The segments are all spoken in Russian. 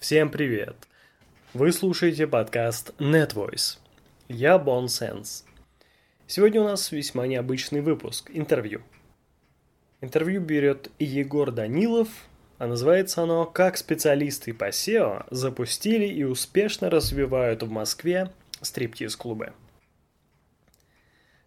Всем привет! Вы слушаете подкаст NetVoice. Я Бон Сенс. Сегодня у нас весьма необычный выпуск – интервью. Интервью берет Егор Данилов, а называется оно «Как специалисты по SEO запустили и успешно развивают в Москве стриптиз-клубы».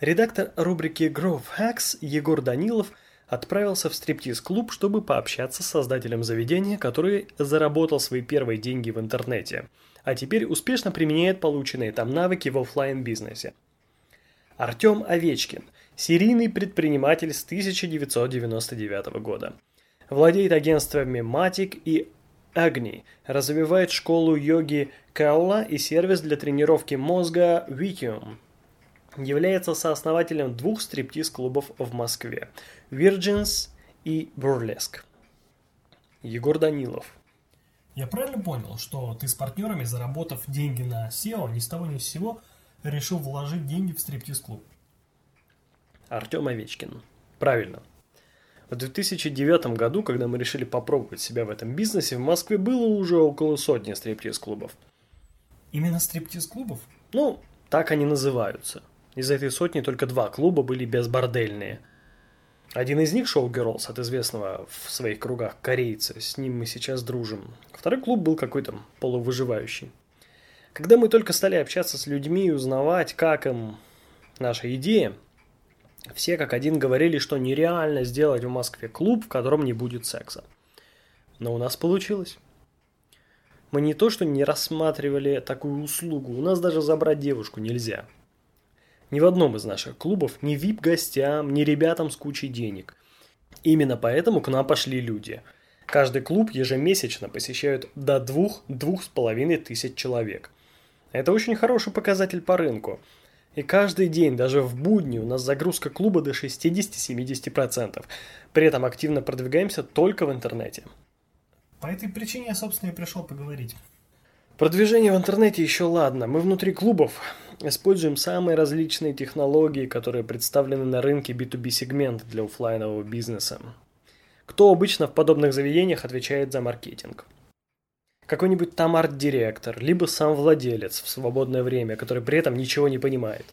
Редактор рубрики Growth Hacks Егор Данилов – отправился в стриптиз-клуб, чтобы пообщаться с создателем заведения, который заработал свои первые деньги в интернете, а теперь успешно применяет полученные там навыки в офлайн бизнесе. Артем Овечкин – серийный предприниматель с 1999 года. Владеет агентствами Matic и Agni, развивает школу йоги Калла и сервис для тренировки мозга Vitium – является сооснователем двух стриптиз-клубов в Москве – Virgins и Burlesque. Егор Данилов. Я правильно понял, что ты с партнерами, заработав деньги на SEO, ни с того ни с сего, решил вложить деньги в стриптиз-клуб? Артем Овечкин. Правильно. В 2009 году, когда мы решили попробовать себя в этом бизнесе, в Москве было уже около сотни стриптиз-клубов. Именно стриптиз-клубов? Ну, так они называются. Из этой сотни только два клуба были безбордельные. Один из них, Шоу Girls, от известного в своих кругах корейца, с ним мы сейчас дружим. Второй клуб был какой-то полувыживающий. Когда мы только стали общаться с людьми и узнавать, как им наша идея, все как один говорили, что нереально сделать в Москве клуб, в котором не будет секса. Но у нас получилось. Мы не то, что не рассматривали такую услугу, у нас даже забрать девушку нельзя – ни в одном из наших клубов ни вип-гостям, ни ребятам с кучей денег. Именно поэтому к нам пошли люди. Каждый клуб ежемесячно посещают до двух-двух с половиной тысяч человек. Это очень хороший показатель по рынку. И каждый день, даже в будни, у нас загрузка клуба до 60-70%. При этом активно продвигаемся только в интернете. По этой причине я, собственно, и пришел поговорить. Продвижение в интернете еще ладно. Мы внутри клубов используем самые различные технологии, которые представлены на рынке B2B сегмента для офлайнового бизнеса. Кто обычно в подобных заведениях отвечает за маркетинг? Какой-нибудь там арт-директор, либо сам владелец в свободное время, который при этом ничего не понимает.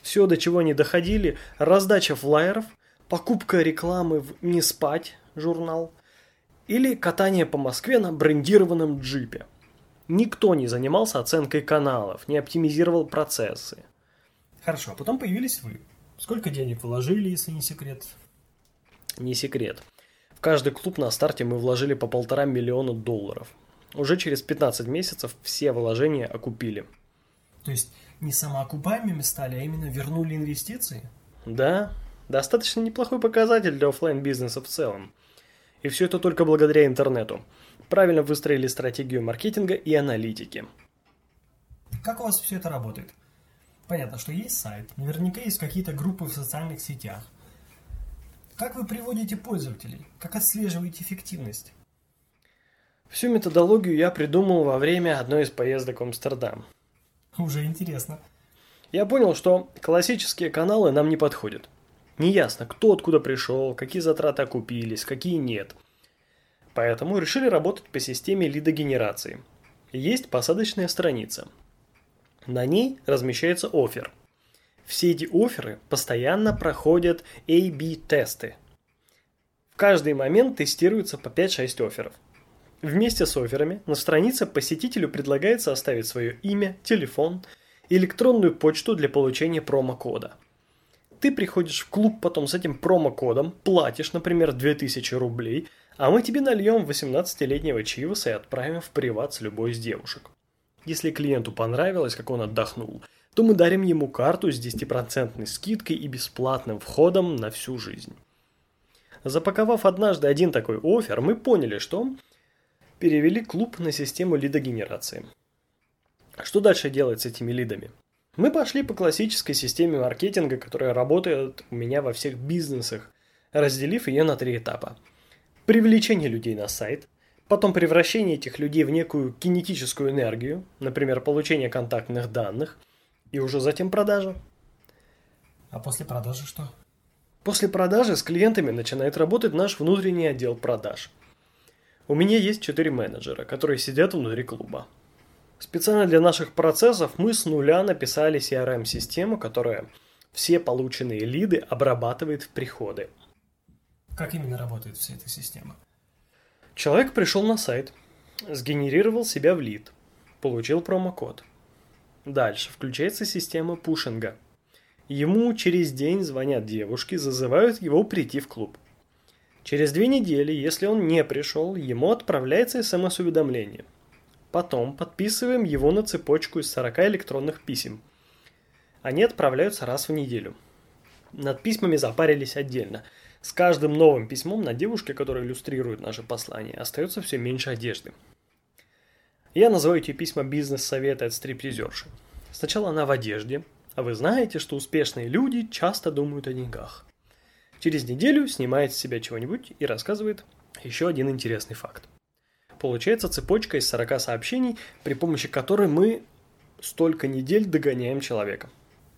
Все, до чего они доходили, раздача флайеров, покупка рекламы в «Не спать» журнал или катание по Москве на брендированном джипе – Никто не занимался оценкой каналов, не оптимизировал процессы. Хорошо, а потом появились вы. Сколько денег вложили, если не секрет? Не секрет. В каждый клуб на старте мы вложили по полтора миллиона долларов. Уже через 15 месяцев все вложения окупили. То есть не самоокупаемыми стали, а именно вернули инвестиции? Да, достаточно неплохой показатель для офлайн бизнеса в целом. И все это только благодаря интернету правильно выстроили стратегию маркетинга и аналитики. Как у вас все это работает? Понятно, что есть сайт, наверняка есть какие-то группы в социальных сетях. Как вы приводите пользователей? Как отслеживаете эффективность? Всю методологию я придумал во время одной из поездок в Амстердам. Уже интересно. Я понял, что классические каналы нам не подходят. Неясно, кто откуда пришел, какие затраты окупились, какие нет – Поэтому решили работать по системе лидогенерации. Есть посадочная страница. На ней размещается офер. Все эти оферы постоянно проходят A-B-тесты. В каждый момент тестируется по 5-6 оферов. Вместе с оферами на странице посетителю предлагается оставить свое имя, телефон, электронную почту для получения промокода. Ты приходишь в клуб потом с этим промокодом, платишь, например, 2000 рублей – а мы тебе нальем 18-летнего Чиваса и отправим в приват с любой из девушек. Если клиенту понравилось, как он отдохнул, то мы дарим ему карту с 10% скидкой и бесплатным входом на всю жизнь. Запаковав однажды один такой офер, мы поняли, что перевели клуб на систему лидогенерации. Что дальше делать с этими лидами? Мы пошли по классической системе маркетинга, которая работает у меня во всех бизнесах, разделив ее на три этапа – привлечение людей на сайт, потом превращение этих людей в некую кинетическую энергию, например, получение контактных данных, и уже затем продажа. А после продажи что? После продажи с клиентами начинает работать наш внутренний отдел продаж. У меня есть четыре менеджера, которые сидят внутри клуба. Специально для наших процессов мы с нуля написали CRM-систему, которая все полученные лиды обрабатывает в приходы. Как именно работает вся эта система? Человек пришел на сайт, сгенерировал себя в лид, получил промокод. Дальше включается система пушинга. Ему через день звонят девушки, зазывают его прийти в клуб. Через две недели, если он не пришел, ему отправляется смс-уведомление. Потом подписываем его на цепочку из 40 электронных писем. Они отправляются раз в неделю. Над письмами запарились отдельно. С каждым новым письмом на девушке, которая иллюстрирует наше послание, остается все меньше одежды. Я называю эти письма бизнес-советы от стриптизерши. Сначала она в одежде, а вы знаете, что успешные люди часто думают о деньгах. Через неделю снимает с себя чего-нибудь и рассказывает еще один интересный факт. Получается цепочка из 40 сообщений, при помощи которой мы столько недель догоняем человека.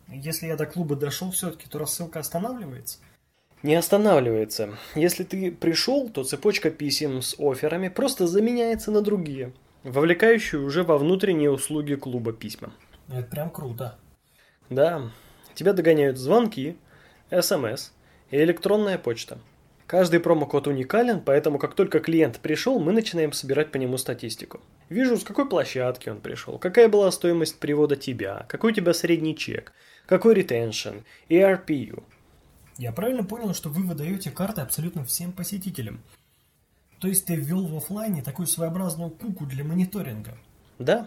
Если я до клуба дошел все-таки, то рассылка останавливается? Не останавливается. Если ты пришел, то цепочка писем с офферами просто заменяется на другие, вовлекающие уже во внутренние услуги клуба письма. Это прям круто. Да, тебя догоняют звонки, смс, и электронная почта. Каждый промокод уникален, поэтому как только клиент пришел, мы начинаем собирать по нему статистику. Вижу, с какой площадки он пришел, какая была стоимость привода тебя, какой у тебя средний чек, какой ретеншн, ERPU. Я правильно понял, что вы выдаете карты абсолютно всем посетителям? То есть ты ввел в офлайне такую своеобразную куку для мониторинга? Да.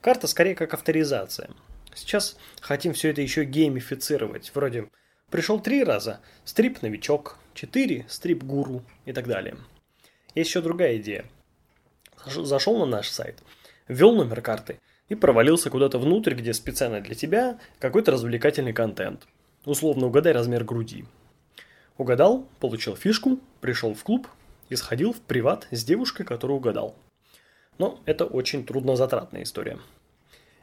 Карта скорее как авторизация. Сейчас хотим все это еще геймифицировать, вроде Пришел три раза. Стрип-новичок. Четыре. Стрип-гуру. И так далее. Есть еще другая идея. Зашел на наш сайт, ввел номер карты и провалился куда-то внутрь, где специально для тебя какой-то развлекательный контент. Условно угадай размер груди. Угадал, получил фишку, пришел в клуб и сходил в приват с девушкой, которую угадал. Но это очень труднозатратная история.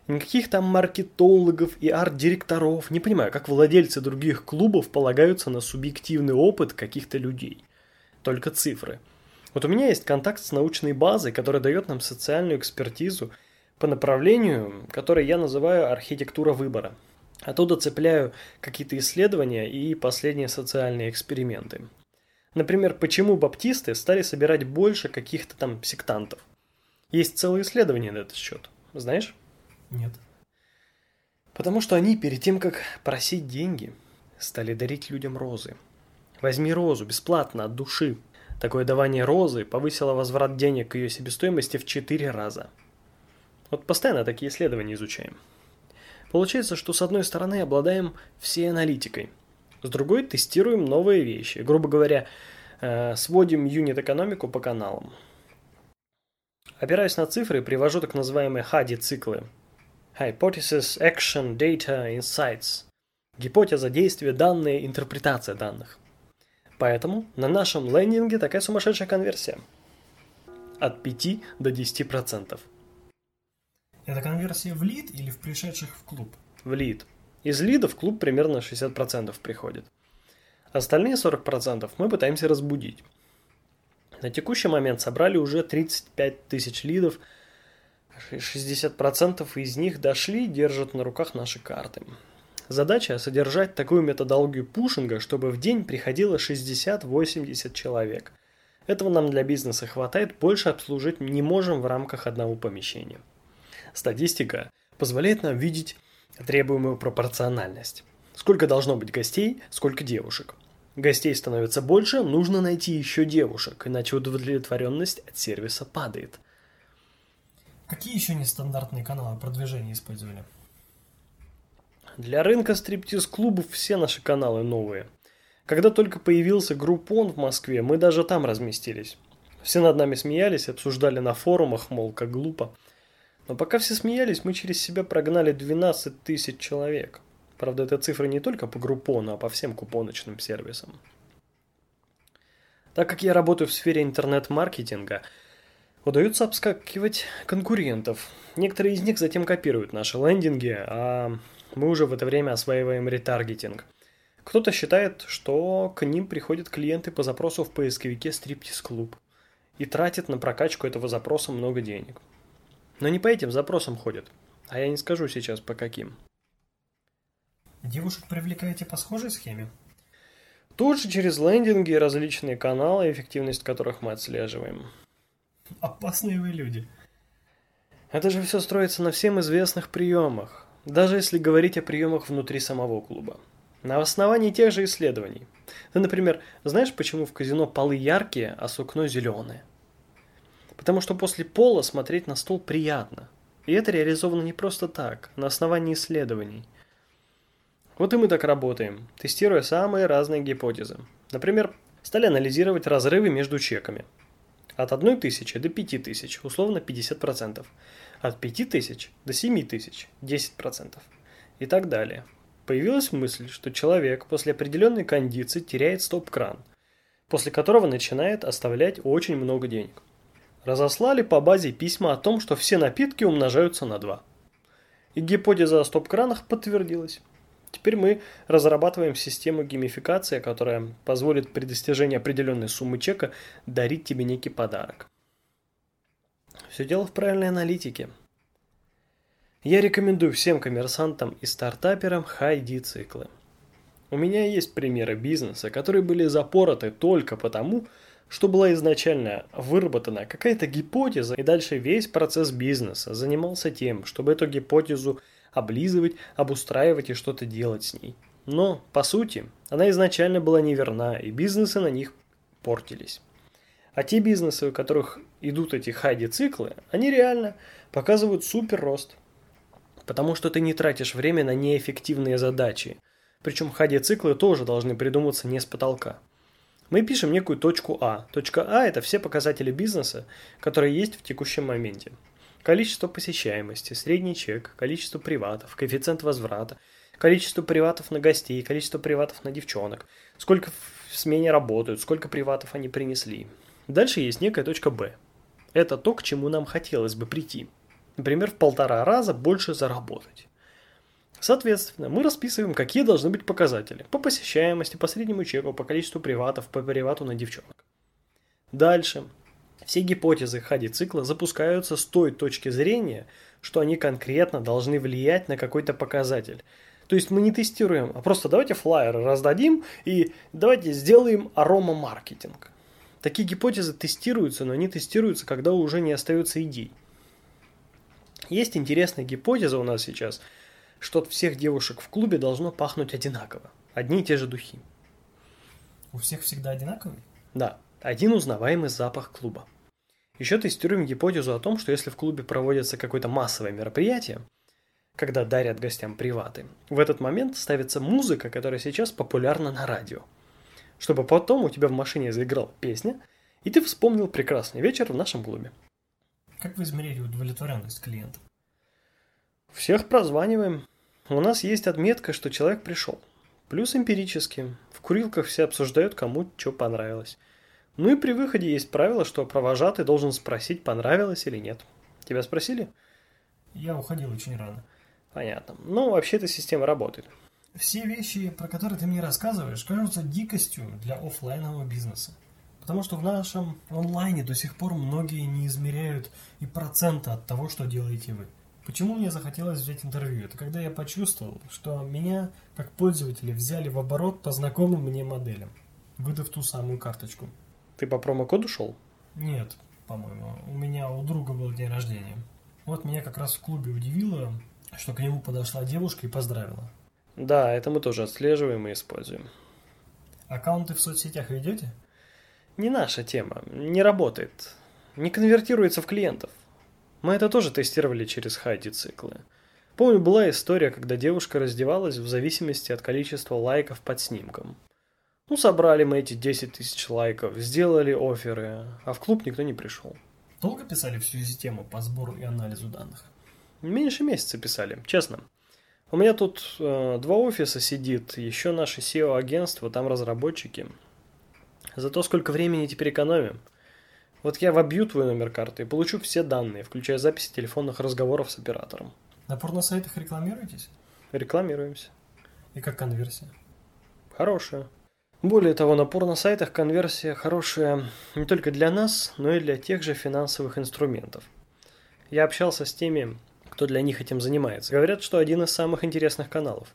Никаких там маркетологов и арт-директоров. Не понимаю, как владельцы других клубов полагаются на субъективный опыт каких-то людей. Только цифры. Вот у меня есть контакт с научной базой, которая дает нам социальную экспертизу по направлению, которое я называю архитектура выбора. Оттуда цепляю какие-то исследования и последние социальные эксперименты. Например, почему баптисты стали собирать больше каких-то там сектантов. Есть целые исследования на этот счет. Знаешь? Нет. Потому что они перед тем, как просить деньги, стали дарить людям розы. Возьми розу бесплатно от души. Такое давание розы повысило возврат денег к ее себестоимости в 4 раза. Вот постоянно такие исследования изучаем. Получается, что с одной стороны обладаем всей аналитикой, с другой тестируем новые вещи. Грубо говоря, э, сводим юнит-экономику по каналам. Опираясь на цифры, привожу так называемые хади-циклы – Hypothesis, Action, Data, Insights. Гипотеза, действие, данные, интерпретация данных. Поэтому на нашем лендинге такая сумасшедшая конверсия. От 5 до 10%. Это конверсия в лид или в пришедших в клуб? В лид. Из лида в клуб примерно 60% приходит. Остальные 40% мы пытаемся разбудить. На текущий момент собрали уже 35 тысяч лидов – 60% из них дошли и держат на руках наши карты. Задача – содержать такую методологию пушинга, чтобы в день приходило 60-80 человек. Этого нам для бизнеса хватает, больше обслужить не можем в рамках одного помещения. Статистика позволяет нам видеть требуемую пропорциональность. Сколько должно быть гостей, сколько девушек. Гостей становится больше, нужно найти еще девушек, иначе удовлетворенность от сервиса падает – Какие еще нестандартные каналы продвижения использовали? Для рынка стриптиз-клубов все наши каналы новые. Когда только появился Группон в Москве, мы даже там разместились. Все над нами смеялись, обсуждали на форумах, мол, как глупо. Но пока все смеялись, мы через себя прогнали 12 тысяч человек. Правда, это цифры не только по Группону, а по всем купоночным сервисам. Так как я работаю в сфере интернет-маркетинга – удается обскакивать конкурентов. Некоторые из них затем копируют наши лендинги, а мы уже в это время осваиваем ретаргетинг. Кто-то считает, что к ним приходят клиенты по запросу в поисковике Стриптиз Клуб. и тратит на прокачку этого запроса много денег. Но не по этим запросам ходят, а я не скажу сейчас по каким. Девушек привлекаете по схожей схеме? Тут же через лендинги и различные каналы, эффективность которых мы отслеживаем. Опасные вы люди. Это же все строится на всем известных приемах, даже если говорить о приемах внутри самого клуба. На основании тех же исследований. Ты, например, знаешь, почему в казино полы яркие, а сукно зеленое? Потому что после пола смотреть на стол приятно. И это реализовано не просто так, на основании исследований. Вот и мы так работаем, тестируя самые разные гипотезы. Например, стали анализировать разрывы между чеками. От 1 тысячи до 5 тысяч, условно 50%. От 5 тысяч до 7 тысяч, 10%. И так далее. Появилась мысль, что человек после определенной кондиции теряет стоп-кран, после которого начинает оставлять очень много денег. Разослали по базе письма о том, что все напитки умножаются на 2. И гипотеза о стоп-кранах подтвердилась. Теперь мы разрабатываем систему геймификации, которая позволит при достижении определенной суммы чека дарить тебе некий подарок. Все дело в правильной аналитике. Я рекомендую всем коммерсантам и стартаперам хай-ди-циклы. У меня есть примеры бизнеса, которые были запороты только потому, что была изначально выработана какая-то гипотеза, и дальше весь процесс бизнеса занимался тем, чтобы эту гипотезу облизывать, обустраивать и что-то делать с ней. Но, по сути, она изначально была неверна, и бизнесы на них портились. А те бизнесы, у которых идут эти хайди-циклы, они реально показывают супер рост. Потому что ты не тратишь время на неэффективные задачи. Причем хайди-циклы тоже должны придумываться не с потолка. Мы пишем некую точку А. Точка А – это все показатели бизнеса, которые есть в текущем моменте. Количество посещаемости, средний чек, количество приватов, коэффициент возврата, количество приватов на гостей, количество приватов на девчонок, сколько в смене работают, сколько приватов они принесли. Дальше есть некая точка Б. Это то, к чему нам хотелось бы прийти. Например, в полтора раза больше заработать. Соответственно, мы расписываем, какие должны быть показатели по посещаемости, по среднему чеку, по количеству приватов, по привату на девчонок. Дальше все гипотезы хади цикла запускаются с той точки зрения, что они конкретно должны влиять на какой-то показатель. То есть мы не тестируем, а просто давайте флайеры раздадим и давайте сделаем арома-маркетинг. Такие гипотезы тестируются, но они тестируются, когда уже не остается идей. Есть интересная гипотеза у нас сейчас, что от всех девушек в клубе должно пахнуть одинаково. Одни и те же духи. У всех всегда одинаковый? Да, один узнаваемый запах клуба. Еще тестируем гипотезу о том, что если в клубе проводится какое-то массовое мероприятие, когда дарят гостям приваты, в этот момент ставится музыка, которая сейчас популярна на радио. Чтобы потом у тебя в машине заиграла песня, и ты вспомнил прекрасный вечер в нашем клубе. Как вы измеряете удовлетворенность клиента? Всех прозваниваем. У нас есть отметка, что человек пришел. Плюс эмпирически. В курилках все обсуждают, кому что понравилось. Ну и при выходе есть правило, что провожатый должен спросить, понравилось или нет. Тебя спросили? Я уходил очень рано. Понятно. Ну, вообще эта система работает. Все вещи, про которые ты мне рассказываешь, кажутся дикостью для офлайнового бизнеса. Потому что в нашем онлайне до сих пор многие не измеряют и процента от того, что делаете вы. Почему мне захотелось взять интервью? Это когда я почувствовал, что меня, как пользователя, взяли в оборот по знакомым мне моделям, выдав ту самую карточку. Ты по промокоду шел? Нет, по-моему. У меня у друга был день рождения. Вот меня как раз в клубе удивило, что к нему подошла девушка и поздравила. Да, это мы тоже отслеживаем и используем. Аккаунты в соцсетях ведете? Не наша тема, не работает. Не конвертируется в клиентов. Мы это тоже тестировали через хайди-циклы. Помню, была история, когда девушка раздевалась в зависимости от количества лайков под снимком. Ну, собрали мы эти 10 тысяч лайков, сделали оферы, а в клуб никто не пришел. Долго писали всю систему по сбору и анализу данных? Меньше месяца писали, честно. У меня тут э, два офиса сидит, еще наше SEO-агентство, там разработчики. Зато сколько времени теперь экономим. Вот я вобью твой номер карты и получу все данные, включая записи телефонных разговоров с оператором. На порно-сайтах рекламируетесь? Рекламируемся. И как конверсия? Хорошая. Более того, на порно-сайтах конверсия хорошая не только для нас, но и для тех же финансовых инструментов. Я общался с теми, кто для них этим занимается. Говорят, что один из самых интересных каналов.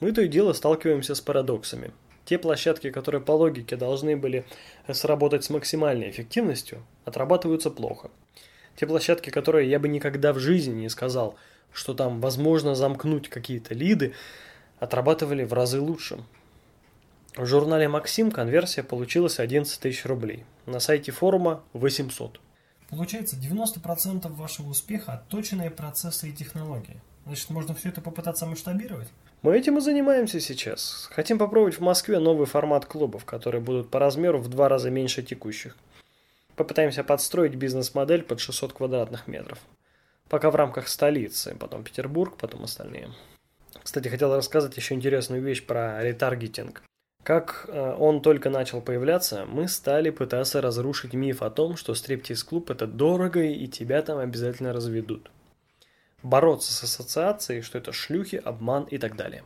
Мы то и дело сталкиваемся с парадоксами. Те площадки, которые по логике должны были сработать с максимальной эффективностью, отрабатываются плохо. Те площадки, которые я бы никогда в жизни не сказал, что там возможно замкнуть какие-то лиды, отрабатывали в разы лучше. В журнале «Максим» конверсия получилась 11 тысяч рублей. На сайте форума 800. Получается, 90% вашего успеха – отточенные процессы и технологии. Значит, можно все это попытаться масштабировать? Мы этим и занимаемся сейчас. Хотим попробовать в Москве новый формат клубов, которые будут по размеру в два раза меньше текущих. Попытаемся подстроить бизнес-модель под 600 квадратных метров. Пока в рамках столицы, потом Петербург, потом остальные. Кстати, хотел рассказать еще интересную вещь про ретаргетинг. Как э, он только начал появляться, мы стали пытаться разрушить миф о том, что стриптиз-клуб это дорого и тебя там обязательно разведут. Бороться с ассоциацией, что это шлюхи, обман и так далее.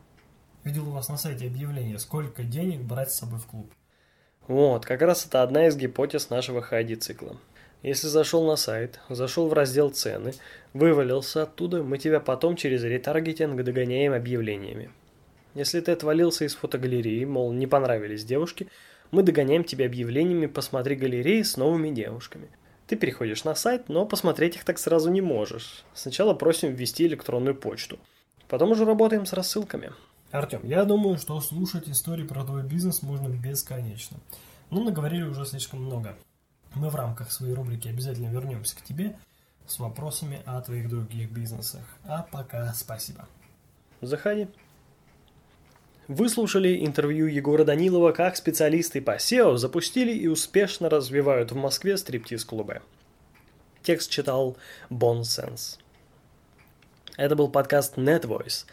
Видел у вас на сайте объявление, сколько денег брать с собой в клуб. Вот, как раз это одна из гипотез нашего хайди-цикла. Если зашел на сайт, зашел в раздел цены, вывалился оттуда, мы тебя потом через ретаргетинг догоняем объявлениями. Если ты отвалился из фотогалереи, мол, не понравились девушки, мы догоняем тебя объявлениями «Посмотри галереи с новыми девушками». Ты переходишь на сайт, но посмотреть их так сразу не можешь. Сначала просим ввести электронную почту. Потом уже работаем с рассылками. Артем, я думаю, что слушать истории про твой бизнес можно бесконечно. Но наговорили уже слишком много. Мы в рамках своей рубрики обязательно вернемся к тебе с вопросами о твоих других бизнесах. А пока спасибо. Заходи. Вы слушали интервью Егора Данилова, как специалисты по SEO запустили и успешно развивают в Москве стриптиз-клубы. Текст читал Sense. Это был подкаст NetVoice.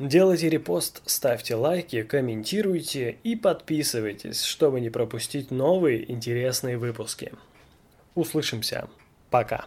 Делайте репост, ставьте лайки, комментируйте и подписывайтесь, чтобы не пропустить новые интересные выпуски. Услышимся. Пока.